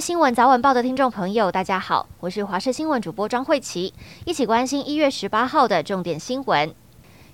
新闻早晚报的听众朋友，大家好，我是华视新闻主播张慧琪，一起关心一月十八号的重点新闻。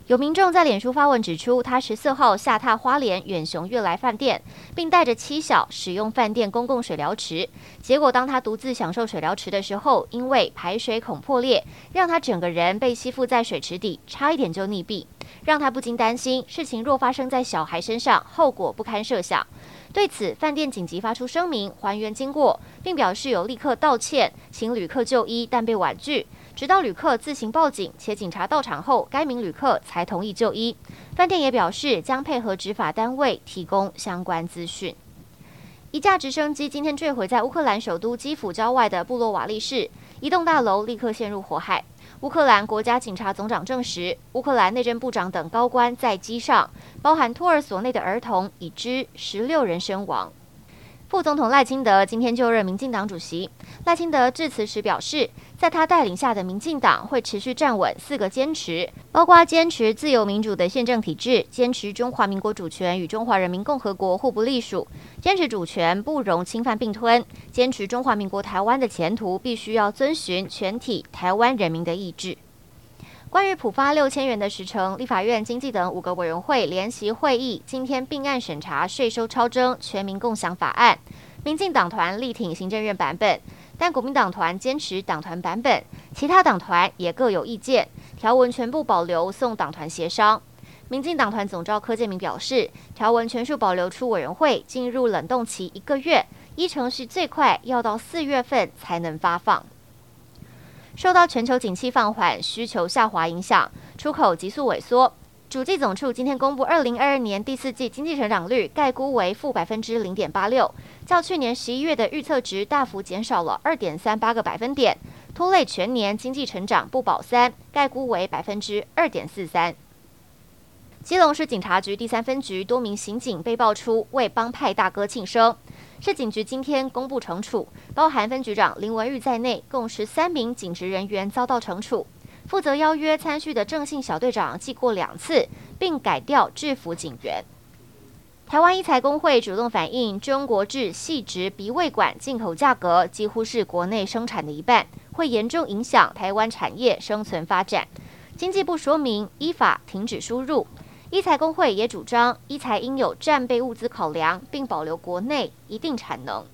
有民众在脸书发文指出，他十四号下榻花莲远雄悦来饭店，并带着妻小使用饭店公共水疗池。结果，当他独自享受水疗池的时候，因为排水孔破裂，让他整个人被吸附在水池底，差一点就溺毙。让他不禁担心，事情若发生在小孩身上，后果不堪设想。对此，饭店紧急发出声明，还原经过，并表示有立刻道歉，请旅客就医，但被婉拒。直到旅客自行报警，且警察到场后，该名旅客才同意就医。饭店也表示将配合执法单位提供相关资讯。一架直升机今天坠毁在乌克兰首都基辅郊外的布洛瓦利市，一栋大楼立刻陷入火海。乌克兰国家警察总长证实，乌克兰内政部长等高官在机上，包含托儿所内的儿童，已知十六人身亡。副总统赖清德今天就任民进党主席。赖清德致辞时表示，在他带领下的民进党会持续站稳四个坚持，包括坚持自由民主的宪政体制，坚持中华民国主权与中华人民共和国互不隶属，坚持主权不容侵犯并吞，坚持中华民国台湾的前途必须要遵循全体台湾人民的意志。关于普发六千元的时程，立法院经济等五个委员会联席会议今天并案审查税收超征全民共享法案。民进党团力挺行政院版本，但国民党团坚持党团版本，其他党团也各有意见，条文全部保留送党团协商。民进党团总召柯建铭表示，条文全数保留出委员会进入冷冻期一个月，依程序最快要到四月份才能发放。受到全球景气放缓、需求下滑影响，出口急速萎缩。主计总处今天公布，二零二二年第四季经济成长率概估为负百分之零点八六，较去年十一月的预测值大幅减少了二点三八个百分点，拖累全年经济成长不保三，概估为百分之二点四三。基隆市警察局第三分局多名刑警被爆出为帮派大哥庆生。市警局今天公布惩处，包含分局长林文玉在内，共十三名警职人员遭到惩处。负责邀约参叙的郑信小队长记过两次，并改调制服警员。台湾一材工会主动反映，中国制细直鼻胃管进口价格几乎是国内生产的一半，会严重影响台湾产业生存发展。经济部说明，依法停止输入。医材公会也主张，医材应有战备物资考量，并保留国内一定产能。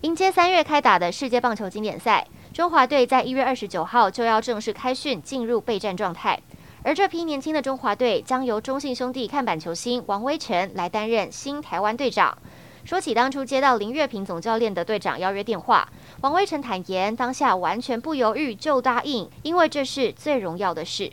迎接三月开打的世界棒球经典赛，中华队在一月二十九号就要正式开训，进入备战状态。而这批年轻的中华队将由中信兄弟看板球星王威晨来担任新台湾队长。说起当初接到林月平总教练的队长邀约电话，王威晨坦言，当下完全不犹豫就答应，因为这是最荣耀的事。